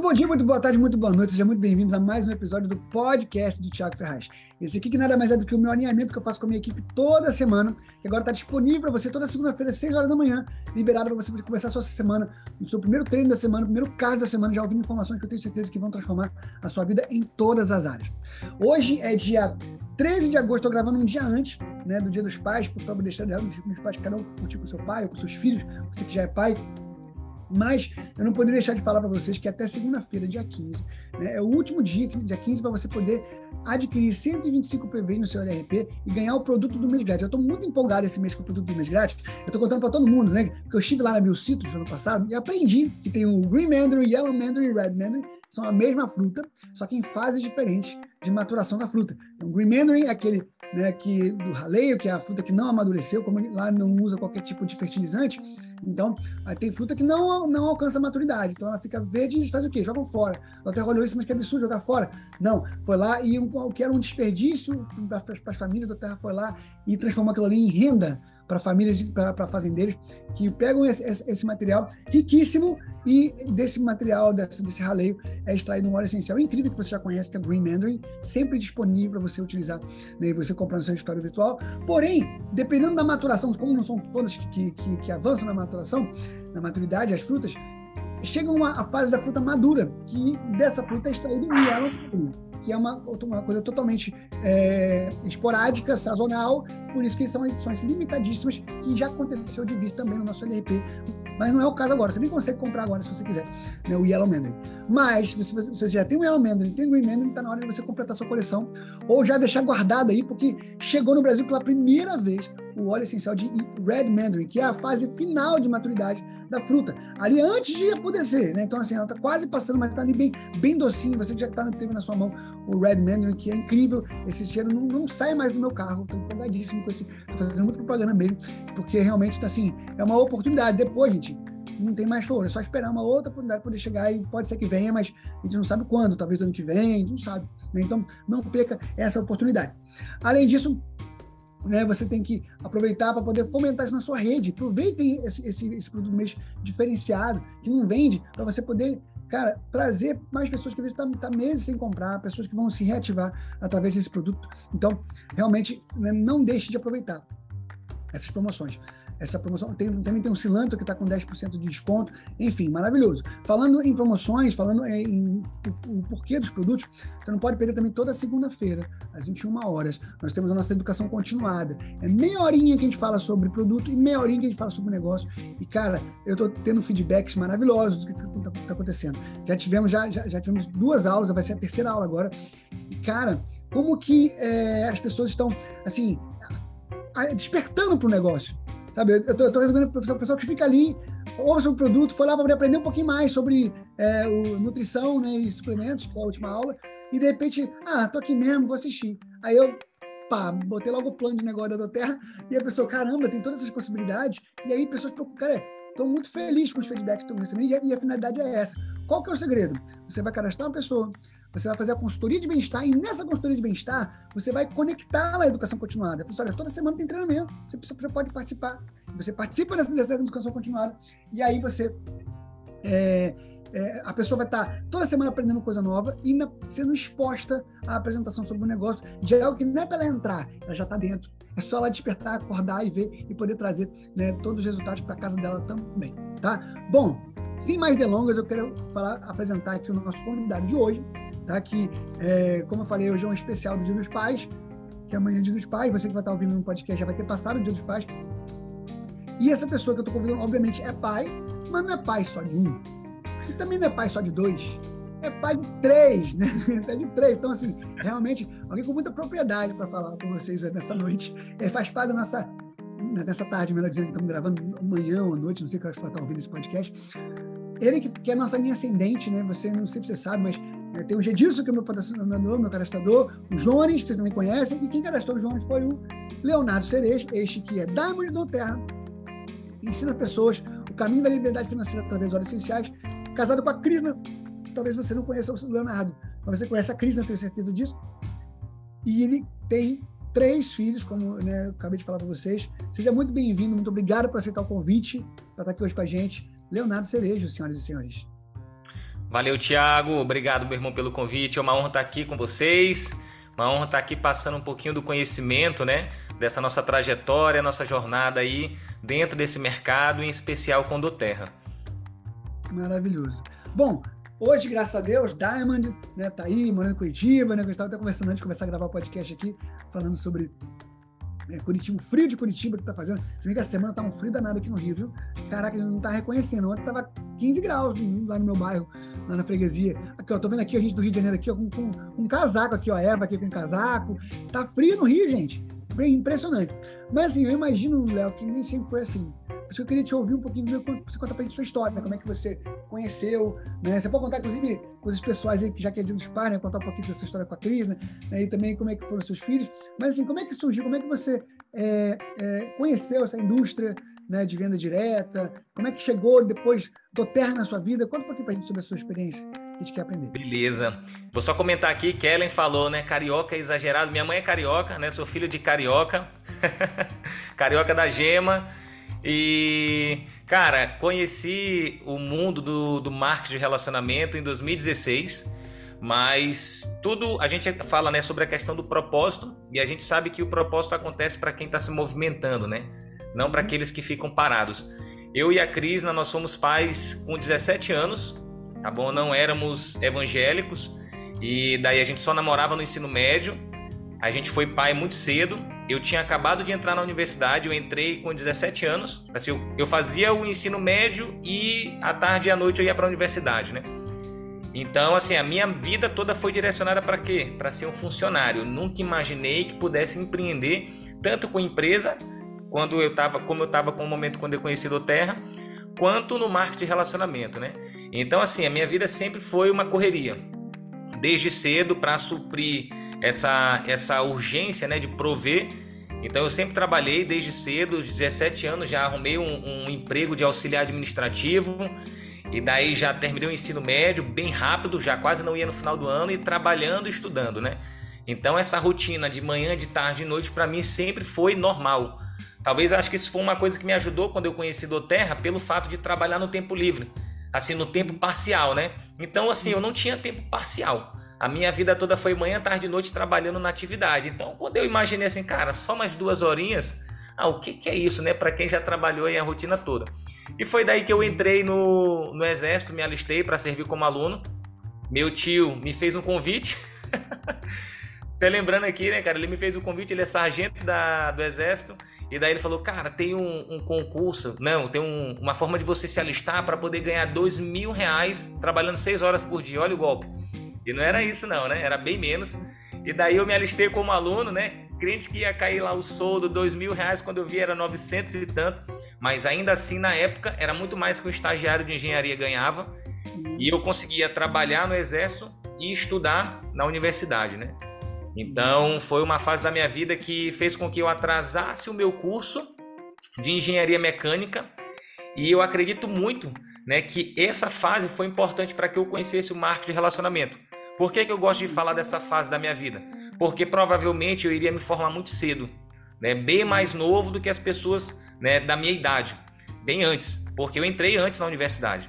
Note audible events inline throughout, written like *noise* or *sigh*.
Muito bom dia, muito boa tarde, muito boa noite. Sejam muito bem-vindos a mais um episódio do podcast do Thiago Ferraz. Esse aqui que nada mais é do que o meu alinhamento que eu faço com a minha equipe toda semana, que agora está disponível para você toda segunda-feira, às 6 horas da manhã, liberado para você começar a sua semana, no seu primeiro treino da semana, primeiro card da semana, já ouvindo informações que eu tenho certeza que vão transformar a sua vida em todas as áreas. Hoje é dia 13 de agosto, estou gravando um dia antes né, do Dia dos Pais, para deixar os pais, cada um curtir com seu pai ou com seus filhos, você que já é pai, mas eu não poderia deixar de falar para vocês que até segunda-feira, dia 15, né, é o último dia, dia 15, para você poder adquirir 125 PVs no seu LRP e ganhar o produto do mês grátis. Eu estou muito empolgado esse mês com o produto do mês grátis. Eu estou contando para todo mundo, né? Porque eu estive lá na Milcitos no ano passado e aprendi que tem o Green Mandarin, Yellow Mandarin e Red Mandarin, são a mesma fruta, só que em fases diferentes de maturação da fruta. Então, Green Mandarin é aquele né, que, do raleio, que é a fruta que não amadureceu, como lá não usa qualquer tipo de fertilizante, então tem fruta que não, não alcança maturidade, então ela fica verde e faz o quê? Jogam fora. Ela até olhou isso, mas que absurdo jogar fora. Não, foi lá e o que era um desperdício para as famílias da terra foi lá e transformou aquilo ali em renda para famílias, para fazendeiros que pegam esse, esse, esse, material riquíssimo e desse material, desse, desse raleio, é extraído um óleo essencial incrível que você já conhece, que é Green Mandarin, sempre disponível para você utilizar, né, você comprar no seu história virtual. Porém, dependendo da maturação, como não são todas que, que, que avançam na maturação, na maturidade, as frutas, chegam a fase da fruta madura, que dessa fruta é extraído o mielo que é uma, uma coisa totalmente é, esporádica, sazonal, por isso que são edições limitadíssimas, que já aconteceu de vir também no nosso LRP, mas não é o caso agora, você nem consegue comprar agora se você quiser, né, o Yellow Mandarin. Mas, se você, você já tem o Yellow Mandarin, tem o Green Mandarin, está na hora de você completar sua coleção, ou já deixar guardado aí, porque chegou no Brasil pela primeira vez o óleo essencial de Red Mandarin, que é a fase final de maturidade da fruta, ali antes de apodrecer, né? Então, assim, ela está quase passando, mas está ali bem, bem docinho. Você já tá, teve na sua mão o Red Mandarin, que é incrível. Esse cheiro não, não sai mais do meu carro. Estou empolgadíssimo com esse. Estou fazendo muita propaganda mesmo, porque realmente está assim, é uma oportunidade. Depois, gente, não tem mais choro, é só esperar uma outra oportunidade poder chegar e pode ser que venha, mas a gente não sabe quando, talvez ano que vem, não sabe. Né? Então, não perca essa oportunidade. Além disso, né, você tem que aproveitar para poder fomentar isso na sua rede. Aproveitem esse, esse, esse produto mês diferenciado, que não vende, para você poder, cara, trazer mais pessoas que às vezes estão tá, tá meses sem comprar, pessoas que vão se reativar através desse produto. Então, realmente, né, não deixe de aproveitar essas promoções. Essa promoção tem, também tem um cilantro que está com 10% de desconto. Enfim, maravilhoso. Falando em promoções, falando em, em o, o, porquê dos produtos, você não pode perder também toda segunda-feira, às 21 horas. Nós temos a nossa educação continuada. É meia horinha que a gente fala sobre produto e meia horinha que a gente fala sobre negócio. E, cara, eu estou tendo feedbacks maravilhosos do que está tá acontecendo. Já tivemos, já, já, já tivemos duas aulas, vai ser a terceira aula agora. E, cara, como que é, as pessoas estão, assim, despertando para o negócio. Sabe, eu tô, eu tô para o pessoal que fica ali, ouve sobre o produto, foi lá para aprender um pouquinho mais sobre é, o, nutrição né, e suplementos, que foi a última aula, e de repente, ah, tô aqui mesmo, vou assistir. Aí eu, pá, botei logo o plano de negócio da Terra, e a pessoa, caramba, tem todas essas possibilidades, e aí pessoas procuram, cara, estou muito feliz com os feedbacks que estão recebendo, e a, e a finalidade é essa. Qual que é o segredo? Você vai cadastrar uma pessoa, você vai fazer a consultoria de bem-estar e nessa consultoria de bem-estar você vai conectar a educação continuada. Pessoal, olha, toda semana tem treinamento, você, você pode participar. Você participa dessa, dessa educação continuada e aí você é, é, a pessoa vai estar toda semana aprendendo coisa nova e na, sendo exposta à apresentação sobre o negócio de algo que não é para ela entrar, ela já está dentro. É só ela despertar, acordar e ver e poder trazer né, todos os resultados para casa dela também, tá? Bom, sem mais delongas, eu quero falar, apresentar aqui o nosso convidado de hoje, tá? Que, é, como eu falei, hoje é um especial do Dia dos Pais, que amanhã é Dia dos Pais. Você que vai estar ouvindo no podcast já vai ter passado o Dia dos Pais. E essa pessoa que eu estou convidando, obviamente, é pai, mas não é pai só de um. E também não é pai só de dois. É pai de três, né? *laughs* É de três. Então, assim, realmente, alguém com muita propriedade para falar com vocês nessa noite. É, faz parte da nossa. Nessa tarde, melhor dizendo, que estamos gravando amanhã ou à noite, não sei quando você vai estar ouvindo esse podcast. Ele que, que é a nossa linha ascendente, né? Você, não sei se você sabe, mas é, tem o Gedilson, que é meu patrocinador, meu cadastrador, o Jones, que vocês também conhecem, e quem cadastrou o Jones foi o Leonardo Cerejo, este que é Diamond do Terra, ensina pessoas o caminho da liberdade financeira através dos óleos essenciais, casado com a Crisna. Talvez você não conheça o Leonardo, mas você conhece a Crisna, tenho certeza disso. E ele tem três filhos, como né, eu acabei de falar para vocês. Seja muito bem-vindo, muito obrigado por aceitar o convite para estar aqui hoje com a gente. Leonardo Cerejo, senhoras e senhores. Valeu, Thiago. Obrigado, meu irmão, pelo convite. É uma honra estar aqui com vocês. Uma honra estar aqui passando um pouquinho do conhecimento, né? Dessa nossa trajetória, nossa jornada aí dentro desse mercado, em especial com Doterra. Maravilhoso. Bom, hoje, graças a Deus, Diamond né, tá aí, morando em Curitiba, né? Eu estava até conversando antes de começar a gravar o podcast aqui, falando sobre é, Curitiba, o frio de Curitiba que tá fazendo. Se bem que essa semana tá um frio danado aqui no Rio, viu? Caraca, ele não tá reconhecendo. Ontem tava 15 graus lá no meu bairro, lá na freguesia. Aqui, ó, tô vendo aqui a gente do Rio de Janeiro aqui, ó, com, com, com um casaco aqui, ó, a Eva aqui com um casaco. Tá frio no Rio, gente. Impressionante. Mas assim, eu imagino, Léo, que nem sempre foi assim. Por isso que eu queria te ouvir um pouquinho, você contar pra gente sua história, né? como é que você conheceu, né? Você pode contar, inclusive, coisas pessoais aí, já que é dia dos pais, né? Contar um pouquinho dessa história com a Cris, né? E também como é que foram seus filhos. Mas assim, como é que surgiu, como é que você é, é, conheceu essa indústria né, de venda direta? Como é que chegou depois do Terra na sua vida? Conta um pouquinho pra gente sobre a sua experiência a gente quer aprender. Beleza. Vou só comentar aqui, Kellen falou, né? Carioca é exagerado. Minha mãe é carioca, né? Sou filho de carioca. *laughs* carioca da gema. E, cara, conheci o mundo do, do marketing de relacionamento em 2016. Mas tudo a gente fala né, sobre a questão do propósito e a gente sabe que o propósito acontece para quem está se movimentando, né? Não para aqueles que ficam parados. Eu e a Cris, nós somos pais com 17 anos tá bom? Não éramos evangélicos e daí a gente só namorava no ensino médio. A gente foi pai muito cedo. Eu tinha acabado de entrar na universidade, eu entrei com 17 anos. Assim, eu, eu fazia o ensino médio e à tarde e à noite eu ia para a universidade, né? Então, assim, a minha vida toda foi direcionada para quê? Para ser um funcionário. Eu nunca imaginei que pudesse empreender tanto com empresa, quando eu estava, como eu estava com o momento quando eu conheci do Terra, quanto no marketing de relacionamento, né? Então, assim, a minha vida sempre foi uma correria, desde cedo para suprir essa, essa urgência, né, de prover. Então, eu sempre trabalhei desde cedo, aos 17 anos já arrumei um, um emprego de auxiliar administrativo. E daí já terminei o ensino médio bem rápido, já quase não ia no final do ano e trabalhando e estudando, né? Então essa rotina de manhã, de tarde, de noite para mim sempre foi normal. Talvez acho que isso foi uma coisa que me ajudou quando eu conheci do Terra pelo fato de trabalhar no tempo livre, assim no tempo parcial, né? Então assim, eu não tinha tempo parcial. A minha vida toda foi manhã, tarde e noite trabalhando na atividade. Então, quando eu imaginei assim, cara, só mais duas horinhas, ah, o que, que é isso, né? Para quem já trabalhou aí a rotina toda. E foi daí que eu entrei no, no exército, me alistei para servir como aluno. Meu tio me fez um convite. *laughs* Até lembrando aqui, né, cara? Ele me fez um convite, ele é sargento da, do exército. E daí ele falou, cara, tem um, um concurso, não, tem um, uma forma de você se alistar para poder ganhar dois mil reais trabalhando seis horas por dia. Olha o golpe. E não era isso não, né? Era bem menos. E daí eu me alistei como aluno, né? Crente que ia cair lá o soldo, dois mil reais, quando eu vi era novecentos e tanto. Mas ainda assim, na época, era muito mais que um estagiário de engenharia ganhava. E eu conseguia trabalhar no exército e estudar na universidade, né? Então, foi uma fase da minha vida que fez com que eu atrasasse o meu curso de engenharia mecânica e eu acredito muito né, que essa fase foi importante para que eu conhecesse o marketing de relacionamento. Por que, que eu gosto de falar dessa fase da minha vida? Porque provavelmente eu iria me formar muito cedo, né, bem mais novo do que as pessoas né, da minha idade, bem antes, porque eu entrei antes na universidade.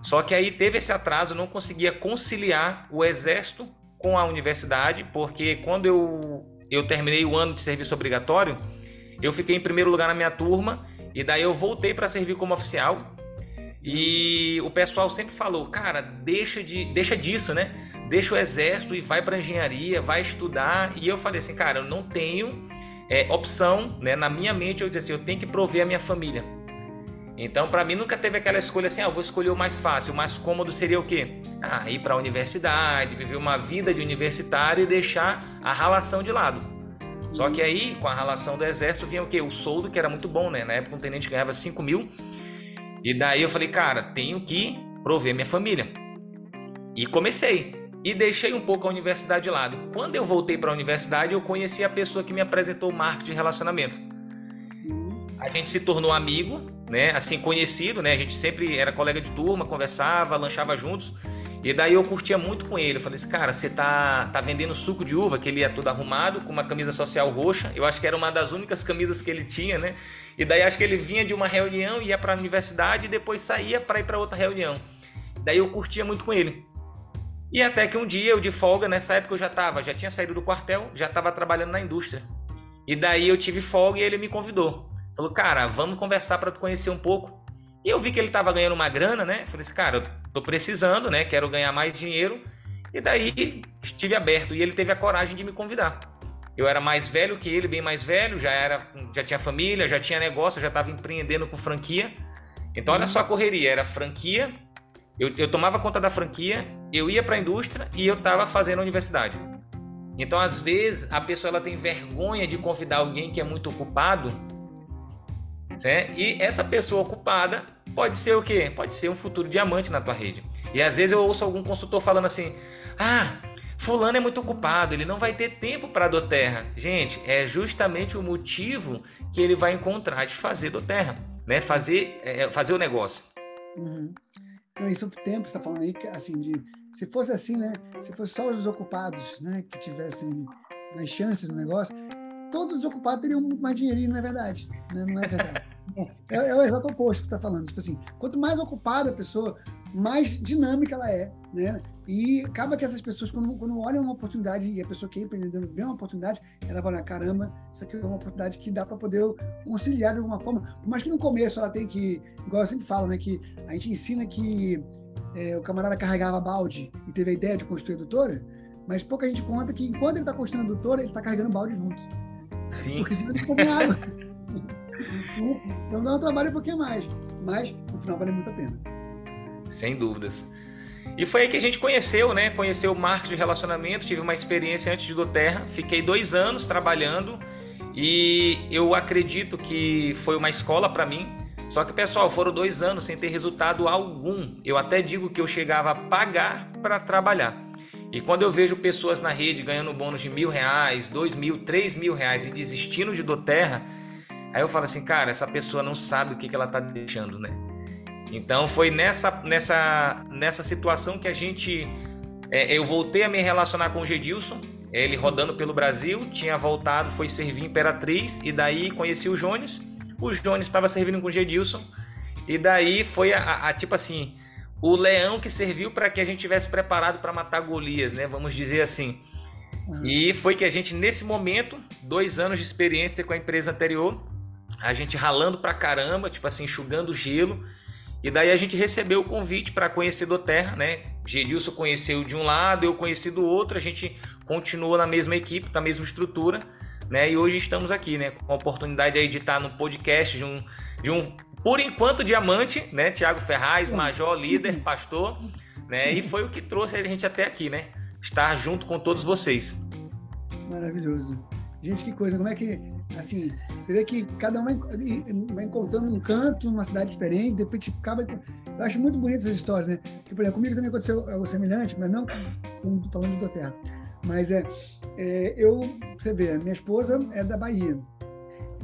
Só que aí teve esse atraso, eu não conseguia conciliar o exército com a universidade, porque quando eu, eu terminei o ano de serviço obrigatório, eu fiquei em primeiro lugar na minha turma e daí eu voltei para servir como oficial. E o pessoal sempre falou, cara, deixa de, deixa disso, né? Deixa o exército e vai para engenharia, vai estudar. E eu falei assim, cara, eu não tenho é, opção, né? Na minha mente eu disse assim, eu tenho que prover a minha família. Então, para mim, nunca teve aquela escolha assim, ah, eu vou escolher o mais fácil. O mais cômodo seria o quê? Ah, ir para a universidade, viver uma vida de universitário e deixar a relação de lado. Só que aí, com a relação do exército, vinha o quê? O soldo, que era muito bom, né? Na época, um tenente ganhava 5 mil. E daí eu falei, cara, tenho que prover minha família. E comecei. E deixei um pouco a universidade de lado. Quando eu voltei para a universidade, eu conheci a pessoa que me apresentou o marketing de relacionamento. A gente se tornou amigo, né? Assim, conhecido, né? A gente sempre era colega de turma, conversava, lanchava juntos. E daí eu curtia muito com ele. Eu falei assim, cara, você tá, tá vendendo suco de uva, que ele ia todo arrumado, com uma camisa social roxa. Eu acho que era uma das únicas camisas que ele tinha, né? E daí acho que ele vinha de uma reunião, ia para a universidade e depois saía para ir para outra reunião. Daí eu curtia muito com ele. E até que um dia eu de folga, nessa época eu já tava, já tinha saído do quartel, já estava trabalhando na indústria. E daí eu tive folga e ele me convidou. Falou, cara, vamos conversar para tu conhecer um pouco. E eu vi que ele estava ganhando uma grana, né? Falei assim, cara, eu tô precisando, né? Quero ganhar mais dinheiro. E daí estive aberto e ele teve a coragem de me convidar. Eu era mais velho que ele, bem mais velho, já era, já tinha família, já tinha negócio, já estava empreendendo com franquia. Então olha só a correria, era franquia. Eu, eu tomava conta da franquia, eu ia para a indústria e eu estava fazendo a universidade. Então às vezes a pessoa ela tem vergonha de convidar alguém que é muito ocupado, certo? E essa pessoa ocupada pode ser o quê? Pode ser um futuro diamante na tua rede. E às vezes eu ouço algum consultor falando assim: "Ah, Fulano é muito ocupado, ele não vai ter tempo para do terra. Gente, é justamente o motivo que ele vai encontrar de fazer do terra, né? Fazer, é, fazer o negócio. Uhum. Isso o tempo está falando aí, assim, de se fosse assim, né? Se fosse só os ocupados, né, que tivessem mais chances no negócio, todos os ocupados teriam muito mais dinheirinho, não é verdade? Né? Não é verdade. É, é, o exato oposto que você está falando. Tipo assim, quanto mais ocupada a pessoa, mais dinâmica ela é, né? E acaba que essas pessoas, quando, quando olham uma oportunidade e a pessoa que é empreendedora vê uma oportunidade, ela vai olhar, caramba, isso aqui é uma oportunidade que dá para poder conciliar de alguma forma. Por mais que no começo ela tem que, igual eu sempre falo, né, que a gente ensina que é, o camarada carregava balde e teve a ideia de construir a doutora, mas pouca gente conta que enquanto ele está construindo a doutora, ele está carregando balde junto. Sim. Porque senão ele fica água. *laughs* então dá um trabalho um pouquinho mais, mas no final vale muito a pena. Sem dúvidas. E foi aí que a gente conheceu, né? Conheceu o marketing de relacionamento, tive uma experiência antes do Terra, fiquei dois anos trabalhando e eu acredito que foi uma escola para mim. Só que, pessoal, foram dois anos sem ter resultado algum. Eu até digo que eu chegava a pagar para trabalhar. E quando eu vejo pessoas na rede ganhando bônus de mil reais, dois mil, três mil reais e desistindo de do Terra, aí eu falo assim, cara, essa pessoa não sabe o que, que ela está deixando, né? Então foi nessa, nessa, nessa situação que a gente. É, eu voltei a me relacionar com o Gedilson, ele rodando pelo Brasil, tinha voltado, foi servir Imperatriz, e daí conheci o Jones. O Jones estava servindo com o Gedilson, e daí foi a, a, a tipo assim, o leão que serviu para que a gente tivesse preparado para matar Golias, né? Vamos dizer assim. Uhum. E foi que a gente, nesse momento, dois anos de experiência com a empresa anterior, a gente ralando pra caramba, tipo assim, enxugando gelo e daí a gente recebeu o convite para conhecer do Terra, né? Gedilson conheceu de um lado, eu conheci do outro, a gente continua na mesma equipe, na mesma estrutura, né? E hoje estamos aqui, né? Com a oportunidade aí de estar no podcast de um, de um por enquanto, diamante, né? Tiago Ferraz, major, líder, pastor, né? E foi o que trouxe a gente até aqui, né? Estar junto com todos vocês. Maravilhoso. Gente, que coisa, como é que assim, você vê que cada um vai, encontrando um canto, uma cidade diferente, de repente acaba. Eu acho muito bonito essas histórias, né? Porque, por exemplo, comigo também aconteceu algo semelhante, mas não falando do Terra. Mas é, é, eu, você vê, minha esposa é da Bahia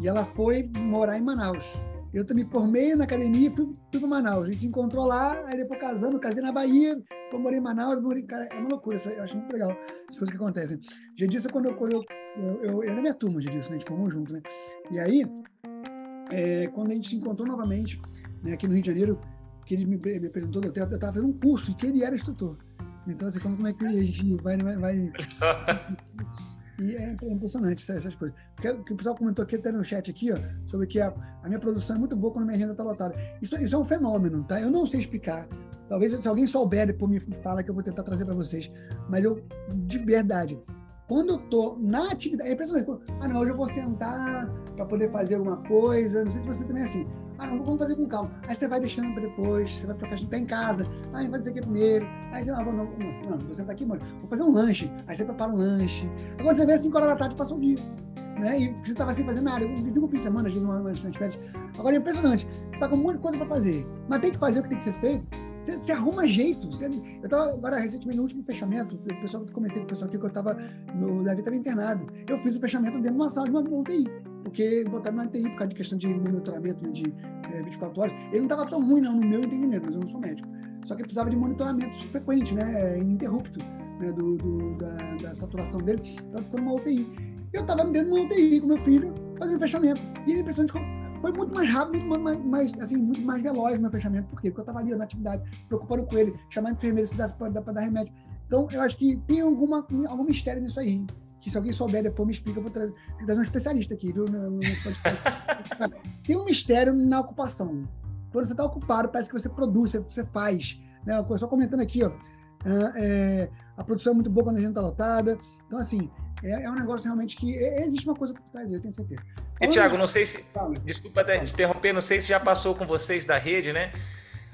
e ela foi morar em Manaus. Eu também formei na academia e fui, fui para Manaus. A gente se encontrou lá, aí depois casamos, casei na Bahia, eu morei em Manaus, morei, cara, é uma loucura, eu acho muito legal as coisas que acontecem. Já disse quando eu, quando eu eu, eu, eu na minha turma já disse, né? A gente formou junto, né? E aí, é, quando a gente se encontrou novamente, né, aqui no Rio de Janeiro, que ele me, me apresentou, eu estava fazendo um curso e que ele era instrutor. Então, assim, como, como é que a gente vai. vai, vai... *laughs* E é impressionante essas coisas. Porque o que o pessoal comentou aqui até no chat aqui, ó, sobre que a, a minha produção é muito boa quando minha renda está lotada. Isso, isso é um fenômeno, tá? Eu não sei explicar. Talvez se alguém souber, depois me fala que eu vou tentar trazer para vocês. Mas eu, de verdade, quando eu tô na atividade, é impressionante. Ah, não, hoje eu vou sentar para poder fazer alguma coisa. Não sei se você também é assim. Ah, não, vamos fazer com calma. Aí você vai deixando para depois, você vai para festa, tá em casa. Ah, vai dizer que é primeiro. Aí você, ah, não, não, não, vou sentar aqui, mano. Vou fazer um lanche. Aí você prepara um lanche. Agora você vê às 5 horas da tarde, passou o dia. Né? E você estava sem fazer nada. Eu vivi um fim de semana, às vezes uma, uma, uma férias. Agora é impressionante. Você está com um monte de coisa para fazer. Mas tem que fazer o que tem que ser feito você, você arruma jeito. Você, eu estava agora recentemente no último fechamento, o pessoal que comentei com o pessoal aqui que eu estava no Davi estava internado. Eu fiz o fechamento dentro de uma sala de uma, UTI, porque botaram na UTI por causa de questão de monitoramento né, de é, 24 horas. Ele não estava tão ruim, não, no meu entendimento, mas eu não sou médico. Só que precisava de monitoramento frequente, né, ininterrupto, né, do, do da, da, saturação dele. Então ficou numa UTI. Eu estava dentro de uma UTI com meu filho, fazendo fechamento. E ele impressionante foi muito mais rápido, muito mais, mais, assim, muito mais veloz o meu fechamento. Por quê? Porque eu estava ali na atividade, preocupando com ele, chamando enfermeiro se precisasse para dar remédio. Então, eu acho que tem alguma, algum mistério nisso aí. Que se alguém souber, depois me explica, eu vou trazer, vou trazer um especialista aqui, viu? Nesse podcast. *laughs* tem um mistério na ocupação. Quando você está ocupado, parece que você produz, você, você faz. Né? Só comentando aqui, ó. É, a produção é muito boa quando a gente está lotada. Então, assim, é, é, um negócio realmente que é, existe uma coisa por trás, eu tenho certeza. E, Tiago, não sei se. Desculpa te interromper, não sei se já passou com vocês da rede, né?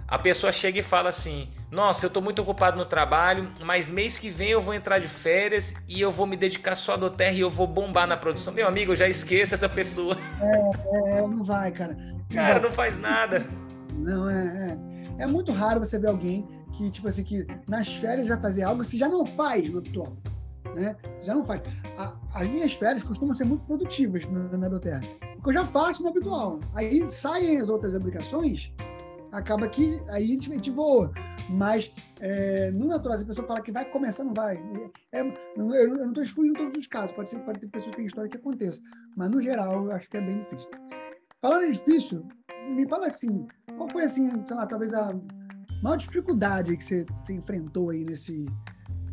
A pessoa chega e fala assim: Nossa, eu estou muito ocupado no trabalho, mas mês que vem eu vou entrar de férias e eu vou me dedicar só do terra e eu vou bombar na produção. Meu amigo, eu já esqueço essa pessoa. É, é não vai, cara. Não cara, vai. não faz nada. Não, é, é. É muito raro você ver alguém que, tipo assim, que nas férias vai fazer algo se já não faz no habitual. Né? Você já não faz. A, as minhas férias costumam ser muito produtivas na, na Doterra. Porque eu já faço no habitual. Aí saem as outras obrigações, acaba que aí a gente, a gente voa. Mas é, no natural, se a pessoa fala que vai começar, não vai. É eu não estou excluindo todos os casos, pode ser pode ter pessoas que têm história que aconteça. Mas no geral, eu acho que é bem difícil. Falando em difícil, me fala assim, qual foi assim, sei lá, talvez a maior dificuldade que você, você enfrentou aí nesse,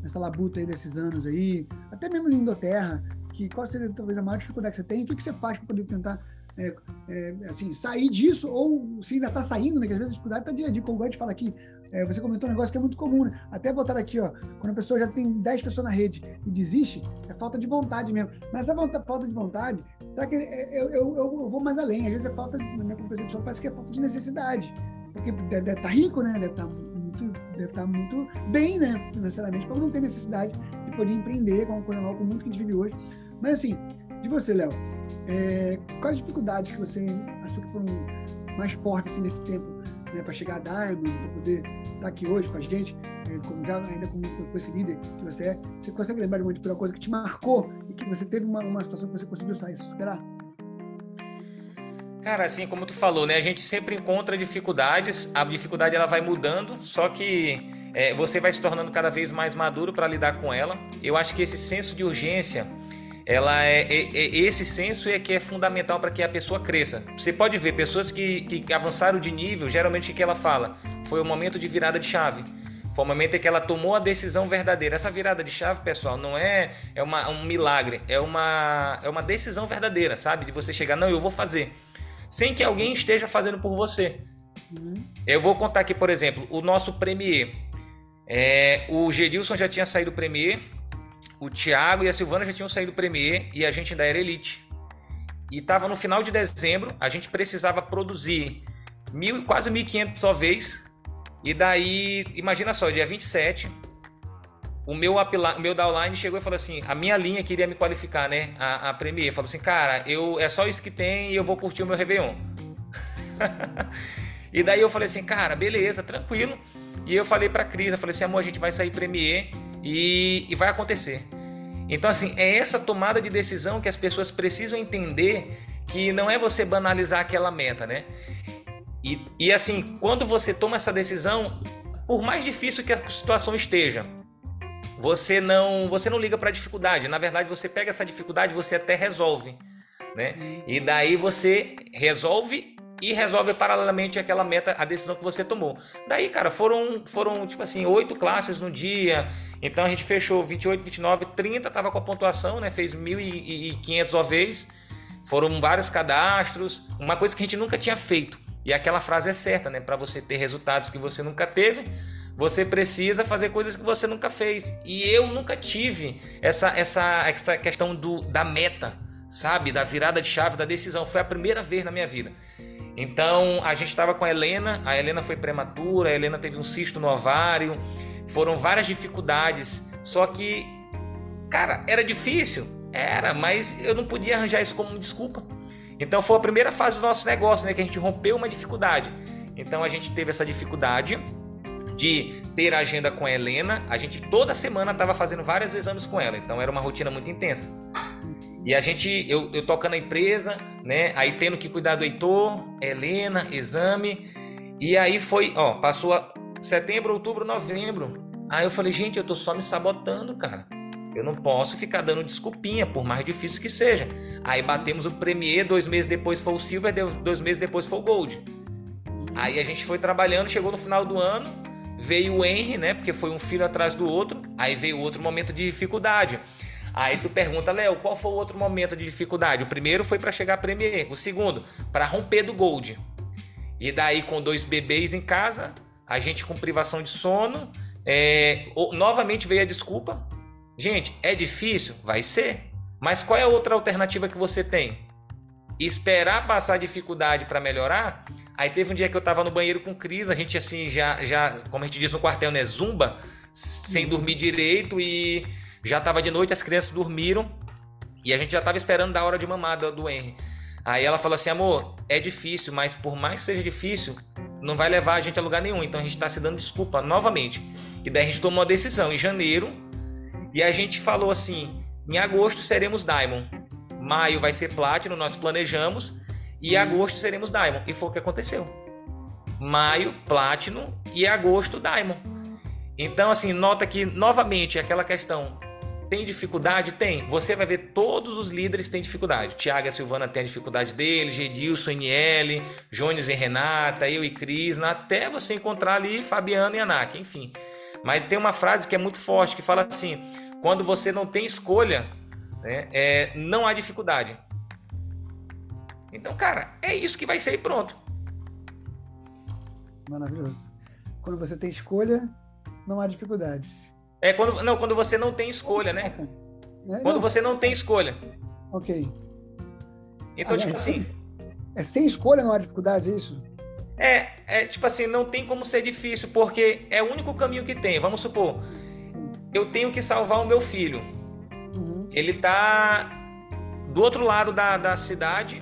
nessa labuta aí desses anos aí, até mesmo em Indoterra, que qual seria talvez a maior dificuldade que você tem? O que, que você faz para poder tentar é, é, assim, sair disso, ou se ainda está saindo, né? Que às vezes a dificuldade está dia a dia, como o Guard fala aqui. É, você comentou um negócio que é muito comum, né? Até botar aqui, ó, quando a pessoa já tem 10 pessoas na rede e desiste, é falta de vontade mesmo. Mas a vontade, falta de vontade, será que é, eu, eu, eu, vou mais além? Às vezes é falta, na minha concepção, parece que é falta de necessidade. Porque deve estar tá rico, né? Deve estar tá deve estar muito bem, né? Financeiramente, para não ter necessidade de poder empreender com uma coisa nova, muito que a gente vive hoje. Mas assim, de você, Léo, é, quais dificuldades que você achou que foram mais fortes assim, nesse tempo né, para chegar a Diamond, para poder estar tá aqui hoje com a gente, é, como já ainda com, com, esse líder que você é? Você consegue lembrar de uma, coisa que te marcou e que você teve uma, uma situação que você conseguiu sair, superar? Cara, assim como tu falou, né? A gente sempre encontra dificuldades. A dificuldade ela vai mudando, só que é, você vai se tornando cada vez mais maduro para lidar com ela. Eu acho que esse senso de urgência ela é, é, é, esse senso é que é fundamental para que a pessoa cresça. Você pode ver pessoas que, que avançaram de nível, geralmente o que ela fala foi o momento de virada de chave. Foi o momento em que ela tomou a decisão verdadeira. Essa virada de chave, pessoal, não é, é uma, um milagre, é uma, é uma decisão verdadeira, sabe? De você chegar, não, eu vou fazer, sem que alguém esteja fazendo por você. Uhum. Eu vou contar aqui, por exemplo, o nosso Premier. É, o Gedilson já tinha saído do Premier, o Thiago e a Silvana já tinham saído do Premier e a gente ainda era elite. E estava no final de dezembro, a gente precisava produzir mil, quase 1.500 só vez. E daí, imagina só, dia 27, o meu, o meu downline chegou e falou assim: a minha linha queria me qualificar, né? A, a Premier. Falou assim: cara, eu, é só isso que tem e eu vou curtir o meu Réveillon. *laughs* e daí eu falei assim: cara, beleza, tranquilo. E eu falei pra Cris: eu falei assim, amor, a gente vai sair Premier e, e vai acontecer. Então, assim, é essa tomada de decisão que as pessoas precisam entender que não é você banalizar aquela meta, né? E, e assim, quando você toma essa decisão, por mais difícil que a situação esteja, você não você não liga para a dificuldade. Na verdade, você pega essa dificuldade, você até resolve, né? E daí você resolve e resolve paralelamente aquela meta, a decisão que você tomou. Daí, cara, foram, foram tipo assim, oito classes no dia. Então a gente fechou 28, 29, 30, tava com a pontuação, né? Fez 1.500 OVs. Foram vários cadastros, uma coisa que a gente nunca tinha feito. E aquela frase é certa, né? Para você ter resultados que você nunca teve, você precisa fazer coisas que você nunca fez. E eu nunca tive essa, essa, essa questão do, da meta, sabe? Da virada de chave, da decisão. Foi a primeira vez na minha vida. Então a gente estava com a Helena, a Helena foi prematura, a Helena teve um cisto no ovário, foram várias dificuldades. Só que, cara, era difícil? Era, mas eu não podia arranjar isso como desculpa. Então foi a primeira fase do nosso negócio, né? Que a gente rompeu uma dificuldade. Então a gente teve essa dificuldade de ter agenda com a Helena. A gente toda semana estava fazendo vários exames com ela, então era uma rotina muito intensa. E a gente, eu, eu tocando a empresa, né? Aí tendo que cuidar do Heitor, Helena, exame. E aí foi, ó, passou setembro, outubro, novembro. Aí eu falei, gente, eu tô só me sabotando, cara. Eu não posso ficar dando desculpinha, por mais difícil que seja. Aí batemos o Premier, dois meses depois foi o Silver, dois meses depois foi o Gold. Aí a gente foi trabalhando, chegou no final do ano, veio o Henry, né? Porque foi um filho atrás do outro. Aí veio outro momento de dificuldade. Aí tu pergunta, Léo, qual foi o outro momento de dificuldade? O primeiro foi para chegar a Premier, o segundo, para romper do Gold. E daí, com dois bebês em casa, a gente com privação de sono, é, novamente veio a desculpa. Gente, é difícil? Vai ser. Mas qual é a outra alternativa que você tem? Esperar passar dificuldade para melhorar? Aí teve um dia que eu tava no banheiro com Cris, a gente assim, já, já, como a gente diz no quartel, né? Zumba, sem dormir direito e já tava de noite, as crianças dormiram e a gente já tava esperando da hora de mamada do Henry. Aí ela falou assim: amor, é difícil, mas por mais que seja difícil, não vai levar a gente a lugar nenhum. Então a gente está se dando desculpa novamente. E daí a gente tomou uma decisão em janeiro e a gente falou assim: em agosto seremos Diamond, maio vai ser Platinum, nós planejamos, e agosto seremos Diamond. E foi o que aconteceu. Maio, Platinum e agosto, Diamond. Então, assim, nota que novamente aquela questão tem dificuldade? Tem. Você vai ver todos os líderes têm dificuldade. Tiago e a Silvana têm a dificuldade dele, Gedilson, NL, Jones e Renata, eu e Cris, até você encontrar ali Fabiano e Anak, enfim. Mas tem uma frase que é muito forte que fala assim: quando você não tem escolha, né, é, não há dificuldade. Então, cara, é isso que vai ser e pronto. Maravilhoso. Quando você tem escolha, não há dificuldades. É quando, não, quando você não tem escolha, né? É, quando não. você não tem escolha. Ok. Então, ah, tipo é, assim. É sem escolha não há dificuldade, é isso? É, é tipo assim, não tem como ser difícil, porque é o único caminho que tem. Vamos supor, eu tenho que salvar o meu filho. Uhum. Ele tá do outro lado da, da cidade.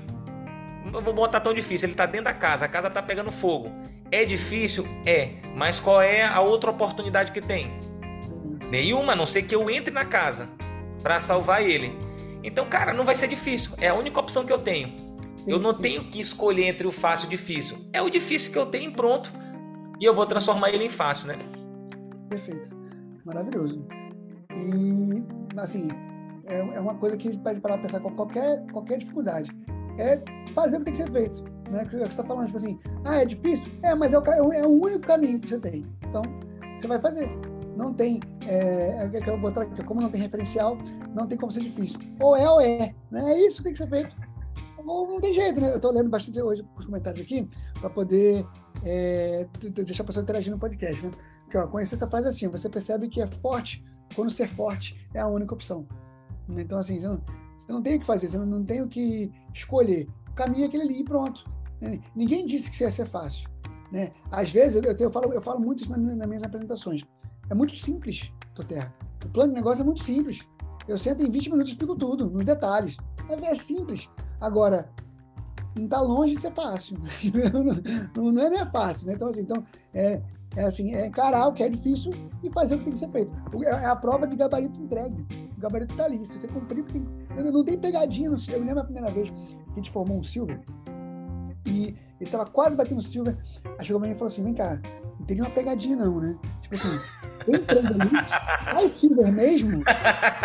Não vou botar tão difícil, ele tá dentro da casa, a casa tá pegando fogo. É difícil? É. Mas qual é a outra oportunidade que tem? Nenhuma, a não ser que eu entre na casa para salvar ele. Então, cara, não vai ser difícil. É a única opção que eu tenho. Eu não tenho que escolher entre o fácil e o difícil. É o difícil que eu tenho pronto e eu vou transformar ele em fácil, né? Perfeito. Maravilhoso. E, assim, é, é uma coisa que a gente pede para pensar com qualquer, qualquer dificuldade. É fazer o que tem que ser feito. Né? Que você está falando, tipo assim, ah, é difícil? É, mas é o, é o único caminho que você tem. Então, você vai fazer não tem, é, é, eu botar aqui, como não tem referencial, não tem como ser difícil. Ou é ou é, né? É isso que tem que ser feito. Ou não tem jeito, né? Eu estou lendo bastante hoje os comentários aqui para poder é, deixar a pessoa interagir no podcast, né? Porque, ó, conhecer essa frase assim, você percebe que é forte quando ser forte é a única opção. Então, assim, você não, você não tem o que fazer, você não, tem o que escolher. O caminho é aquele ali e pronto. Né? Ninguém disse que isso ia ser fácil. Né? Às vezes, eu, eu, falo, eu falo muito isso nas minhas, apresentações. É muito simples, Toterra. O plano de negócio é muito simples. Eu sento em 20 minutos e explico tudo, nos detalhes. É, simples. Agora, não está longe de ser fácil. *laughs* não, não, é, não é fácil, né? Então, assim, então, é, é assim, é encarar o que é difícil e fazer o que tem que ser feito. É, é a prova de gabarito entregue. O gabarito está ali. Se você cumprir, tem, não tem pegadinha no Silver. Eu lembro a primeira vez que a gente formou um Silver e ele estava quase batendo o Silver. Aí chegou pra mim e falou assim: vem cá, não tem nenhuma pegadinha, não, né? Tipo assim, tem três ali, sai Silver mesmo?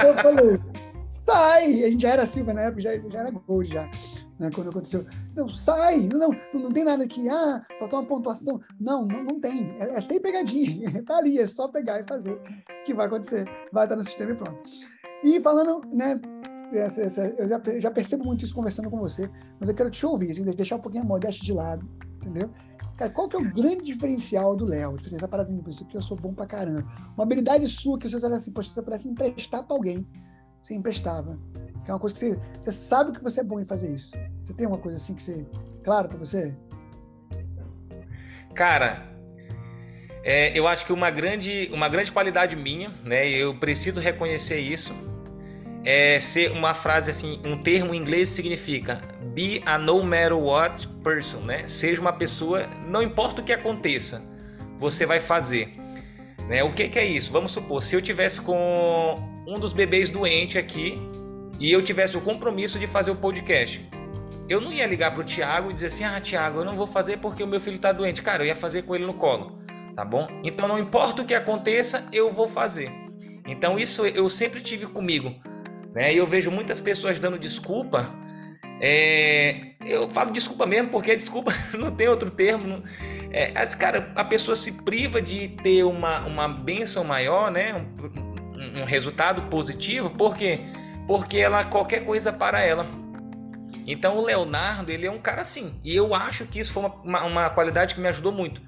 Eu falei, sai! A gente já era Silver na época, já, já era Gold já. Né, quando aconteceu, não, sai, não, não, não tem nada aqui, ah, faltou uma pontuação. Não, não, não tem, é, é sem pegadinha, *laughs* tá ali, é só pegar e fazer que vai acontecer, vai estar no sistema e pronto. E falando, né, essa, essa, eu já, já, percebo muito isso conversando com você, mas eu quero te ouvir, assim, deixar um pouquinho a modéstia de lado, entendeu? Cara, qual que é o grande diferencial do Léo? Tipo assim, essa parada assim, isso aqui eu sou bom pra caramba. Uma habilidade sua que você olha assim, poxa, você pudesse emprestar pra alguém, você emprestava. Que é uma coisa que você, você sabe que você é bom em fazer isso. Você tem uma coisa assim que você. Claro pra você? Cara, é, eu acho que uma grande, uma grande qualidade minha, né? Eu preciso reconhecer isso. É ser uma frase assim, um termo em inglês significa be a no matter what person, né? Seja uma pessoa, não importa o que aconteça, você vai fazer. Né? O que, que é isso? Vamos supor, se eu tivesse com um dos bebês doente aqui e eu tivesse o compromisso de fazer o podcast, eu não ia ligar pro Thiago e dizer assim: "Ah, Thiago, eu não vou fazer porque o meu filho está doente". Cara, eu ia fazer com ele no colo, tá bom? Então não importa o que aconteça, eu vou fazer. Então isso eu sempre tive comigo. Né? E eu vejo muitas pessoas dando desculpa. É, eu falo desculpa mesmo, porque desculpa *laughs* não tem outro termo. Não, é, as, cara, a pessoa se priva de ter uma, uma benção maior, né? Um, um resultado positivo, por quê? Porque ela qualquer coisa para ela. Então o Leonardo, ele é um cara assim. E eu acho que isso foi uma, uma, uma qualidade que me ajudou muito